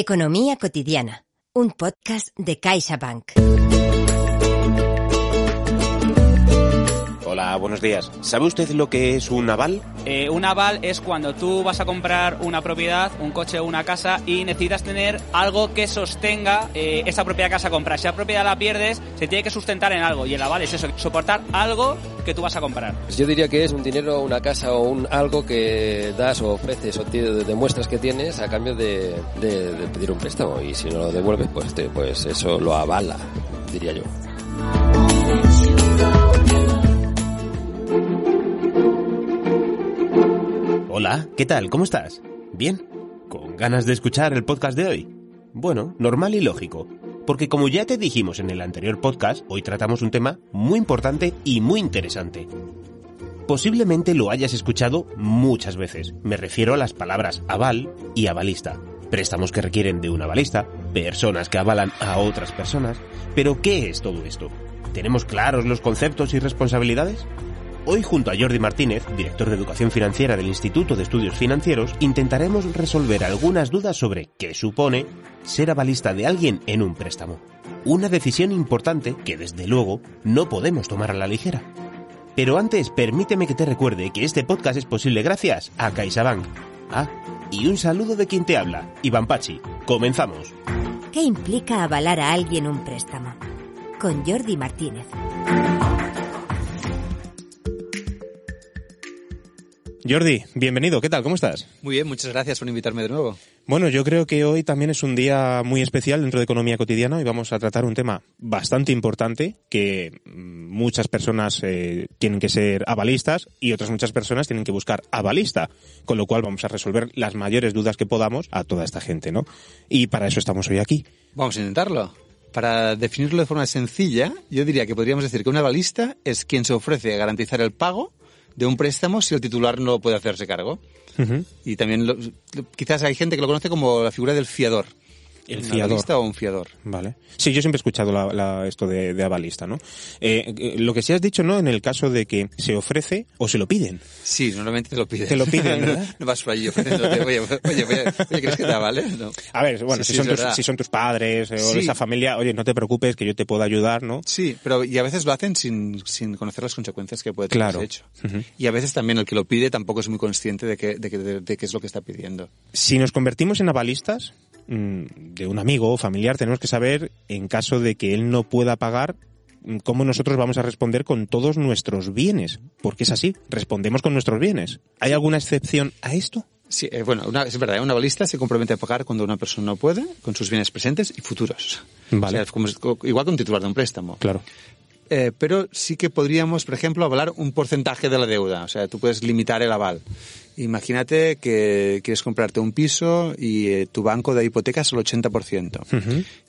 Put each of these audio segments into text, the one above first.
Economía cotidiana. Un podcast de CaixaBank. Buenos días. ¿Sabe usted lo que es un aval? Eh, un aval es cuando tú vas a comprar una propiedad, un coche o una casa y necesitas tener algo que sostenga eh, esa propia casa a comprar. Si la propiedad la pierdes, se tiene que sustentar en algo y el aval es eso, soportar algo que tú vas a comprar. Yo diría que es un dinero, una casa o un algo que das o ofreces o te demuestras que tienes a cambio de, de- de pedir un préstamo y si no lo devuelves pues, te- pues eso lo avala, diría yo. Hola, ¿qué tal? ¿Cómo estás? ¿Bien? ¿Con ganas de escuchar el podcast de hoy? Bueno, normal y lógico. Porque como ya te dijimos en el anterior podcast, hoy tratamos un tema muy importante y muy interesante. Posiblemente lo hayas escuchado muchas veces. Me refiero a las palabras aval y avalista. Préstamos que requieren de un avalista, personas que avalan a otras personas. Pero ¿qué es todo esto? ¿Tenemos claros los conceptos y responsabilidades? Hoy junto a Jordi Martínez, director de Educación Financiera del Instituto de Estudios Financieros, intentaremos resolver algunas dudas sobre qué supone ser avalista de alguien en un préstamo. Una decisión importante que desde luego no podemos tomar a la ligera. Pero antes, permíteme que te recuerde que este podcast es posible gracias a CaixaBank. Ah, y un saludo de quien te habla, Iván Pachi. Comenzamos. ¿Qué implica avalar a alguien un préstamo? Con Jordi Martínez. Jordi, bienvenido. ¿Qué tal? ¿Cómo estás? Muy bien, muchas gracias por invitarme de nuevo. Bueno, yo creo que hoy también es un día muy especial dentro de Economía Cotidiana y vamos a tratar un tema bastante importante que mm, muchas personas eh, tienen que ser avalistas y otras muchas personas tienen que buscar avalista, con lo cual vamos a resolver las mayores dudas que podamos a toda esta gente, ¿no? Y para eso estamos hoy aquí. Vamos a intentarlo. Para definirlo de forma sencilla, yo diría que podríamos decir que un avalista es quien se ofrece a garantizar el pago de un préstamo si el titular no puede hacerse cargo. Y también lo- quizás hay gente que lo conoce como la figura del fiador. El Un fiador. avalista o un fiador. Vale. Sí, yo siempre he escuchado la- la- esto de, de avalista, ¿no? Eh, eh, lo que sí has dicho, ¿no? En el caso de que se ofrece o se lo piden. Sí, normalmente te lo piden. Te lo piden, no, ¿verdad? no vas por allí ofreciéndote, oye, oye, oye, oye, ¿crees que te avale? No. A ver, bueno, Sí, si, sí, son tus, si son tus padres eh, o Sí. esa familia, oye, no te preocupes que yo te puedo ayudar, ¿no? Sí, pero y a veces lo hacen sin, sin conocer las consecuencias que puede tener Claro. ese hecho. Y a veces también el que lo pide tampoco es muy consciente de, que, de, que- de- de qué es lo que está pidiendo. Si nos convertimos en avalistas de un amigo o familiar, tenemos que saber, en caso de que él no pueda pagar, mm, cómo nosotros vamos a responder con todos nuestros bienes. Porque es así, respondemos con nuestros bienes. ¿Hay alguna excepción a esto? Sí, eh, bueno, una- es verdad, una balista se compromete a pagar cuando una persona no puede, con sus bienes presentes y futuros. Vale. O sea, como- igual que un titular de un préstamo. Claro. Eh, pero sí que podríamos, por ejemplo, avalar un porcentaje de la deuda. O sea, tú puedes limitar el aval. Imagínate que quieres comprarte un piso y eh, tu banco de hipoteca es el 80%.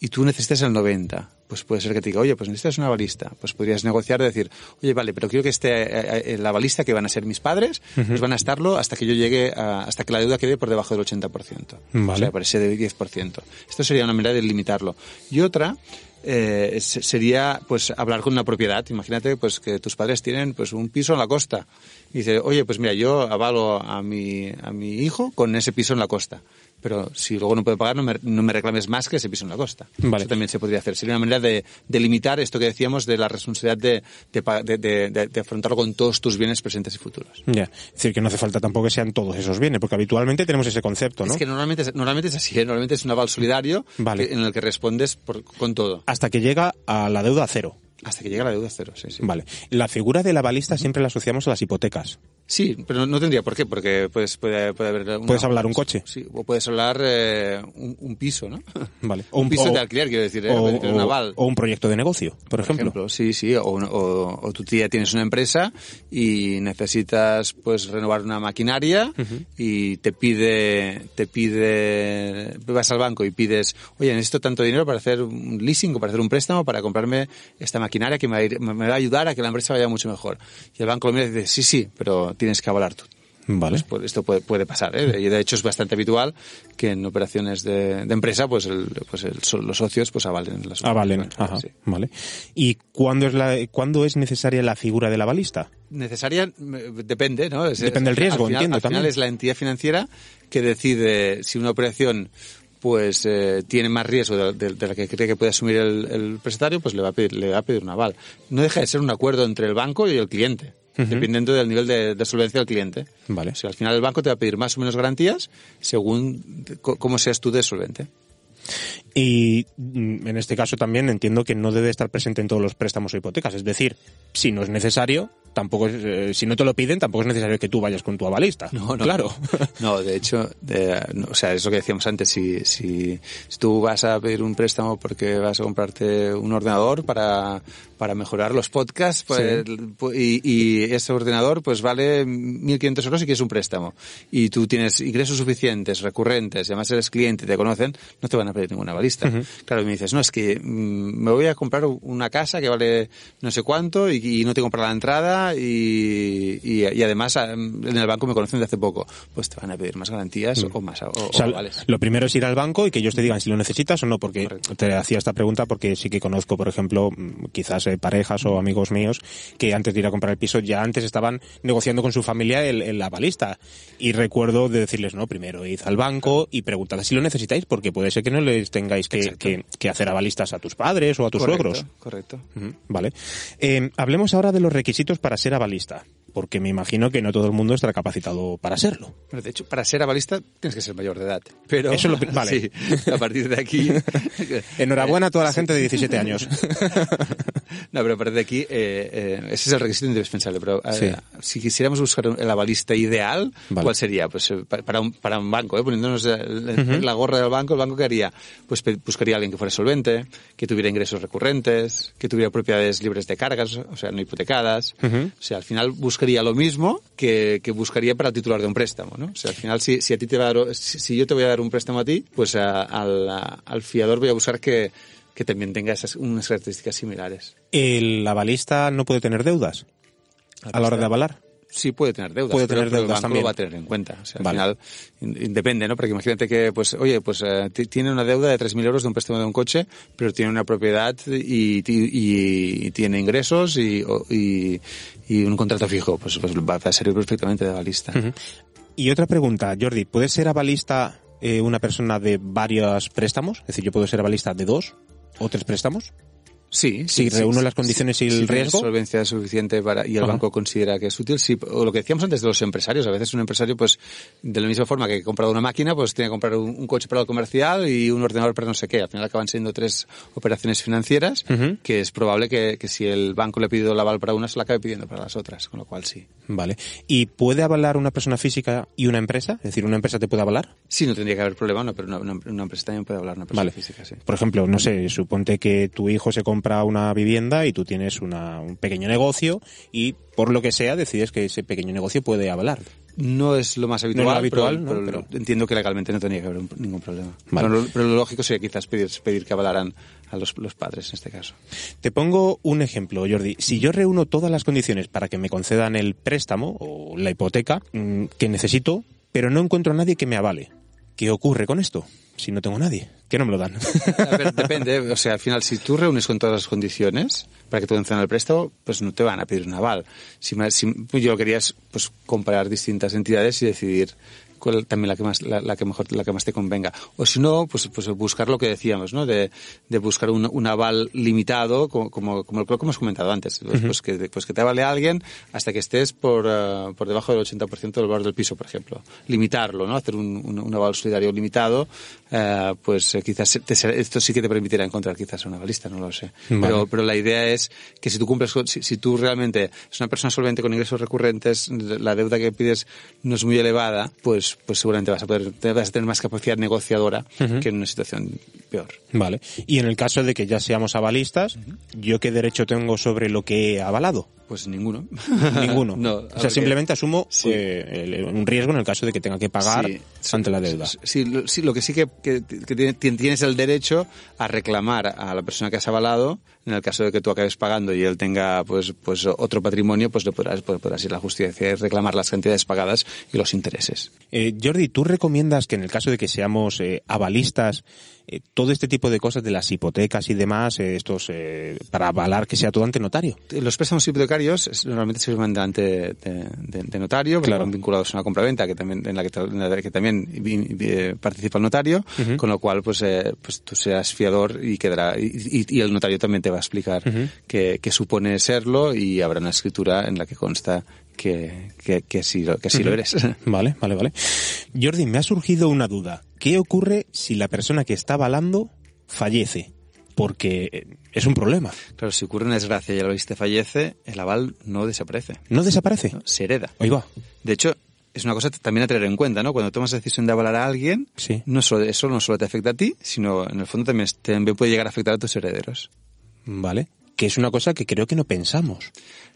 Y tú necesitas el 90%. Pues puede ser que te diga, oye, pues necesitas un avalista. Pues podrías negociar y decir, oye, vale, pero quiero que esté eh, eh, el avalista, que van a ser mis padres, pues van a estarlo hasta que yo llegue, a- hasta que la deuda quede por debajo del 80%. Vale. O sea, por ese de 10%. Esto sería una manera de limitarlo. Y otra eh, se- sería pues hablar con una propiedad. Imagínate pues que tus padres tienen pues un piso en la costa. Y dice, oye, pues mira, yo avalo a mi, a mi hijo con ese piso en la costa. Pero si luego no puede pagar, no me, no me reclames más que ese piso en la costa. Vale. Eso también se podría hacer. Sería una manera de, de limitar esto que decíamos de la responsabilidad de, de, de- afrontarlo con todos tus bienes presentes y futuros. Ya. Es decir, que no hace falta tampoco que sean todos esos bienes, porque habitualmente tenemos ese concepto, ¿no? Es que normalmente, normalmente es así, ¿eh? normalmente es un aval solidario Vale. que- en el que respondes por- con todo. Hasta que llega a la deuda a cero. Hasta que llega la deuda cero, sí, sí. Vale. La figura del avalista siempre la asociamos a las hipotecas. Sí, pero no, tendría por qué, porque puedes, puede, puede haber... una- Puedes hablar un coche. Sí, o puedes hablar eh, un, un piso, ¿no? Vale. un, piso o- de alquiler, quiero decir, ¿eh? o, un o- aval. o un proyecto de negocio, por, ejemplo. Sí, sí, o, o, o tu tía tienes una empresa y necesitas pues renovar una maquinaria y te pide, te pide, vas al banco y pides, oye, necesito tanto dinero para hacer un leasing o para hacer un préstamo para comprarme esta maquinaria que me va, a ir- me va a ayudar a que la empresa vaya mucho mejor. Y el banco lo mira y dice, sí, sí, pero tienes que avalar tú. Vale. Pues, esto puede, puede pasar, ¿eh? Y de hecho es bastante habitual que en operaciones de, de empresa, pues, el, pues el- los socios pues avalen las valen. operaciones. Ajá. Sí. Vale. ¿Y cuándo es, la, cuándo es necesaria la figura del avalista? Necesaria, eh, depende, ¿no? Es- Depende del riesgo, al final, entiendo, Al final también. es la entidad financiera que decide si una operación pues eh, tiene más riesgo de, de- de la que cree que puede asumir el, el prestatario, pues le va a pedir, le va a pedir un aval. No deja de ser un acuerdo entre el banco y el cliente, dependiendo del nivel de, de solvencia del cliente. Vale. O sea, al final el banco te va a pedir más o menos garantías según cómo seas tú de solvente. Y mm, en este caso también entiendo que no debe estar presente en todos los préstamos o hipotecas. Es decir, si no es necesario, tampoco es, eh, si no te lo piden, tampoco es necesario que tú vayas con tu avalista. No, no. Claro. No, de hecho, de- no, o sea, es lo que decíamos antes, si, si, si tú vas a pedir un préstamo porque vas a comprarte un ordenador para, para mejorar los podcasts pues, pu- y, y ese ordenador pues vale 1.500 euros y quieres un préstamo y tú tienes ingresos suficientes, recurrentes, y además eres cliente y te conocen, no te van a pedir ningún avalista. Claro, y me dices, no, es que mm, me voy a comprar una casa que vale no sé cuánto y, y no tengo para la entrada y, y, y además ah, en el banco me conocen de hace poco. Pues te van a pedir más garantías o más o, O sea, o avales. lo primero es ir al banco y que ellos te digan si lo necesitas o no, porque Correcto. te hacía esta pregunta porque sí que conozco, por ejemplo, mm, quizás eh, parejas o amigos míos que antes de ir a comprar el piso ya antes estaban negociando con su familia el, el avalista. Y recuerdo de decirles, no, primero id al banco y preguntad si lo necesitáis, porque puede ser que no les tengáis que, Exacto. que- que hacer avalistas a tus padres o a tus Correcto, suegros. Correcto. Ujú, Vale. Eh, hablemos ahora de los requisitos para ser avalista, porque me imagino que no todo el mundo estará capacitado para serlo. Bueno, de hecho, para ser avalista tienes que ser mayor de edad. Pero, Eso lo pri- vale. sí, a partir de aquí... Enhorabuena a toda la gente de 17 años. No, pero a partir de aquí, eh, eh, ese es el requisito indispensable. Pero eh, Sí. si quisiéramos buscar el avalista ideal, Vale. ¿cuál sería? Pues eh, pa- para un, para un banco, ¿eh? poniéndonos el- la gorra del banco, ¿el banco qué haría? Pues buscaría a alguien que fuera solvente, que tuviera ingresos recurrentes, que tuviera propiedades libres de cargas, o sea, no hipotecadas. O sea, al final buscaría lo mismo que, que buscaría para el titular de un préstamo, ¿no? O sea, al final, si, si a ti te va a dar, si, si yo te voy a dar un préstamo a ti, pues a- al, a- al fiador voy a buscar que, que también tenga esas, unas características similares. ¿El avalista no puede tener deudas a la hora de avalar? Sí puede tener deudas, Puede tener pero deudas el banco también. lo va a tener en cuenta. O sea, al final in- independe, ¿no? Porque imagínate que, pues, oye, pues eh, ti- tiene una deuda de 3.000 euros de un préstamo de un coche, pero tiene una propiedad y, y- y tiene ingresos y, o- y, y un contrato fijo, pues, pues va a servir perfectamente de avalista. Y otra pregunta, Jordi, ¿puede ser avalista eh, una persona de varios préstamos? Es decir, yo puedo ser avalista de dos o tres préstamos. Sí, Si reúno las condiciones y el riesgo. solvencia suficiente para, y el Ajá. banco considera que es útil, sí. O lo que decíamos antes de los empresarios. A veces un empresario, pues, de la misma forma que ha comprado una máquina, pues tiene que comprar un, un coche para el comercial y un ordenador para no sé qué. Al final acaban siendo tres operaciones financieras Ujú. que es probable que, que si el banco le ha pedido el aval para una, se la acabe pidiendo para las otras. Con lo cual sí. Vale. ¿Y puede avalar una persona física y una empresa? Es decir, ¿una empresa te puede avalar? Sí, no tendría que haber problema, no, pero una, una- una empresa también puede hablar una persona Vale. física, sí. Por ejemplo, no sé, suponte que tu hijo se compra una vivienda y tú tienes una- un pequeño negocio y por lo que sea decides que ese pequeño negocio puede avalar. No es lo más habitual, No es lo habitual, pero, ¿no? pero Pero- entiendo que legalmente no tendría que haber un- ningún problema. Vale. Pero, lo, pero lo lógico sería quizás pedir, pedir que avalaran a los, los padres en este caso. Te pongo un ejemplo, Jordi. Si yo reúno todas las condiciones para que me concedan el préstamo o la hipoteca mm, que necesito, pero no encuentro a nadie que me avale, ¿qué ocurre con esto? Si no tengo nadie, que no me lo dan. A ver, depende, o sea, al final, si tú reúnes con todas las condiciones para que te concedan el préstamo, pues no te van a pedir un aval. Si, si- yo lo quería es, pues, comparar distintas entidades y decidir cuál también la que más la, la que mejor la que más te convenga. O si no pues pues buscar lo que decíamos no de, de buscar un, un aval limitado como como como lo que hemos comentado antes. Pues, pues que pues que te avale alguien hasta que estés por eh, por debajo del 80% del valor del piso por ejemplo. Limitarlo no hacer un, un, un aval solidario limitado eh, pues eh, quizás te esto sí que te permitirá encontrar quizás un avalista no lo sé. Vale. pero pero la idea es que si tú cumples con- si, si tú realmente es una persona solvente con ingresos recurrentes la deuda que pides no es muy elevada pues pues seguramente vas a poder vas a tener más capacidad negociadora que en una situación peor Vale. Y en el caso de que ya seamos avalistas, ¿yo qué derecho tengo sobre lo que he avalado? Pues ninguno Ninguno. no o sea, porque- simplemente asumo Sí. eh, el- un riesgo en el caso de que tenga que pagar Sí, ante la deuda. Sí, lo, sí, lo que sí que, que- que tiene- tien- tienes el derecho a reclamar a la persona que has avalado, en el caso de que tú acabes pagando y él tenga pues pues otro patrimonio, pues le podrás, pues, podrás ir a la justicia y reclamar las cantidades pagadas y los intereses. Eh, Jordi, ¿tú recomiendas que en el caso de que seamos eh, avalistas, eh, todo este tipo de cosas de las hipotecas y demás, eh, estos eh, para avalar que sea todo ante notario? Los préstamos hipotecarios normalmente se firman ante de, de- de notario, Claro. vinculados a una compraventa que también, en la que, en la que también eh, participa el notario, con lo cual pues, eh, pues tú serás fiador y quedará y, y- el notario también te va a explicar qué qué supone serlo y habrá una escritura en la que consta que, que, que sí, lo, que sí lo eres. Vale, vale, vale. Jordi, me ha surgido una duda. ¿Qué ocurre si la persona que está avalando fallece? Porque eh, es un problema. Claro, si ocurre una desgracia y el avalista fallece, el aval no desaparece, ¿No desaparece? ¿no? se hereda. Ahí va. De hecho, es una cosa también a tener en cuenta, ¿no? Cuando tomas la decisión de avalar a alguien, Sí. no solo, eso no solo te afecta a ti, sino en el fondo también, también puede llegar a afectar a tus herederos. Vale. Que es una cosa que creo que no pensamos.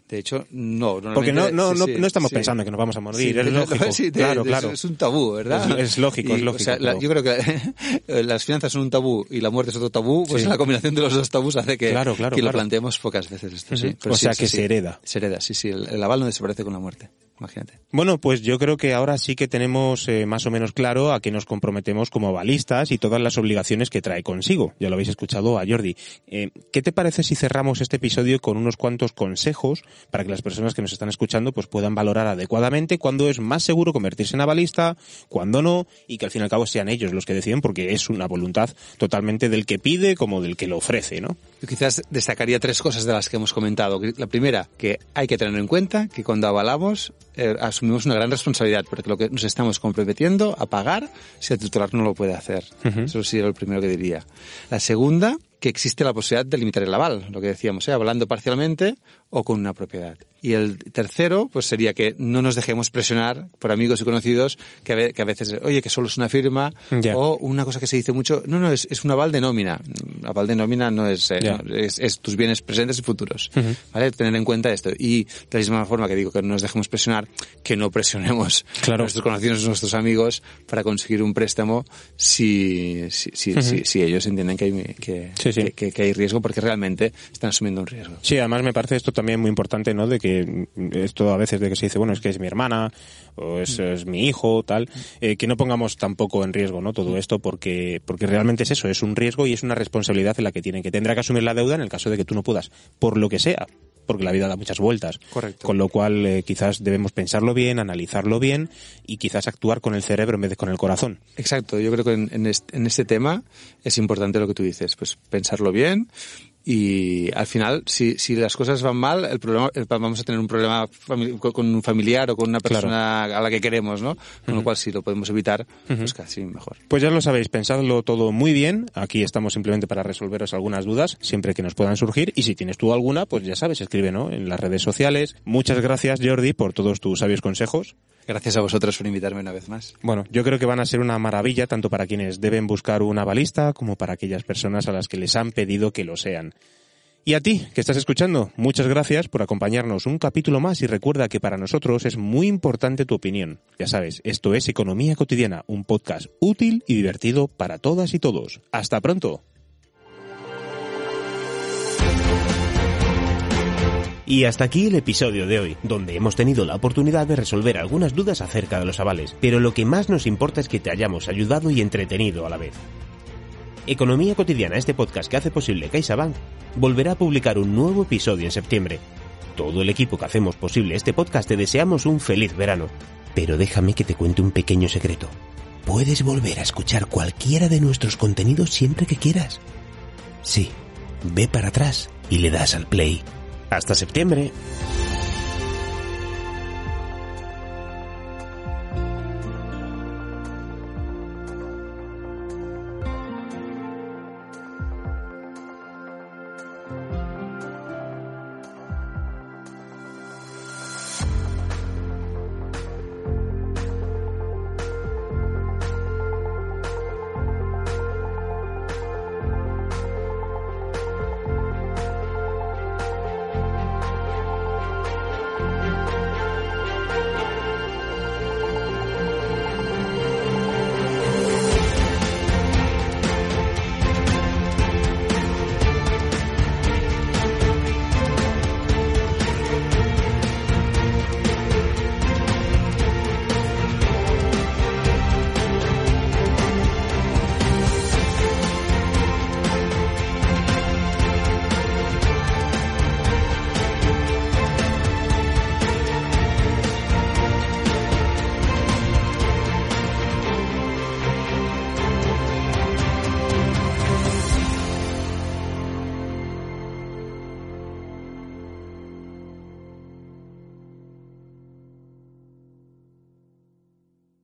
De hecho, no. Porque no, no, sí, no, sí, no estamos sí. pensando que nos vamos a morir. Es lógico. de- claro, de- claro. Es un tabú, ¿verdad? Es- es lógico, es o lógico, la- yo creo que las finanzas son un tabú y la muerte es otro tabú, pues la combinación de los dos tabús hace que, Claro, claro, que lo planteemos pocas veces esto. Pero O sí, sea, que se hereda. Se hereda, sí, sí. El, el aval no desaparece con la muerte. Imagínate. Bueno, pues yo creo que ahora sí que tenemos eh, más o menos claro a qué nos comprometemos como balistas y todas las obligaciones que trae consigo. Ya lo habéis escuchado a Jordi. Eh, ¿Qué te parece si cerramos este episodio con unos cuantos consejos para que las personas que nos están escuchando pues puedan valorar adecuadamente cuándo es más seguro convertirse en avalista, cuándo no, y que al fin y al cabo sean ellos los que deciden porque es una voluntad totalmente del que pide como del que lo ofrece, ¿no? Yo quizás destacaría tres cosas de las que hemos comentado. La primera, que hay que tener en cuenta que cuando avalamos eh, asumimos una gran responsabilidad, porque lo que nos estamos comprometiendo a pagar si el titular no lo puede hacer. Eso sería lo primero que diría. La segunda, que existe la posibilidad de limitar el aval, lo que decíamos, ¿eh? avalando parcialmente o con una propiedad. Y el tercero, pues sería que no nos dejemos presionar por amigos y conocidos que a, ve- que a veces, oye, que solo es una firma, o una cosa que se dice mucho, no, no, es, es un aval de nómina. Mm, Aval de nómina no es, eh, es, es tus bienes presentes y futuros. ¿Vale? Tener en cuenta esto. Y de la misma forma que digo que no nos dejemos presionar, que no presionemos Claro. a nuestros conocidos, a nuestros amigos para conseguir un préstamo si, si, si, si- si ellos entienden que hay, que, Sí, sí. que- hay riesgo porque realmente están asumiendo un riesgo. Sí, además me parece esto también muy importante, ¿no? De que esto a veces de que se dice, bueno, es que es mi hermana o es, es mi hijo, tal, eh, que no pongamos tampoco en riesgo, ¿no? Todo esto porque porque realmente es eso, es un riesgo y es una responsabilidad en la que tienen que tendrá que asumir la deuda en el caso de que tú no puedas, por lo que sea, porque la vida da muchas vueltas. Correcto. Con lo cual eh, quizás debemos pensarlo bien, analizarlo bien y quizás actuar con el cerebro en vez de con el corazón. Exacto, yo creo que en, en este, en este tema es importante lo que tú dices, pues pensarlo bien y al final, si, si las cosas van mal, el problema, el- vamos a tener un problema con un familiar o con una Claro. persona a la que queremos, ¿no? Con lo cual, si lo podemos evitar, pues casi mejor. Pues ya lo sabéis, pensadlo todo muy bien. Aquí estamos simplemente para resolveros algunas dudas, siempre que nos puedan surgir. Y si tienes tú alguna, pues ya sabes, escribe, ¿no? En las redes sociales. Muchas gracias, Jordi, por todos tus sabios consejos. Gracias a vosotros por invitarme una vez más. Bueno, yo creo que van a ser una maravilla tanto para quienes deben buscar una balista como para aquellas personas a las que les han pedido que lo sean. Y a ti, que estás escuchando, muchas gracias por acompañarnos un capítulo más y recuerda que para nosotros es muy importante tu opinión. Ya sabes, esto es Economía Cotidiana, un podcast útil y divertido para todas y todos. Hasta pronto. Y hasta aquí el episodio de hoy, donde hemos tenido la oportunidad de resolver algunas dudas acerca de los avales, pero lo que más nos importa es que te hayamos ayudado y entretenido a la vez. Economía Cotidiana, este podcast que hace posible CaixaBank, volverá a publicar un nuevo episodio en septiembre. Todo el equipo que hacemos posible este podcast te deseamos un feliz verano. Pero déjame que te cuente un pequeño secreto. Puedes volver a escuchar cualquiera de nuestros contenidos siempre que quieras. Sí, ve para atrás y le das al play. Hasta septiembre.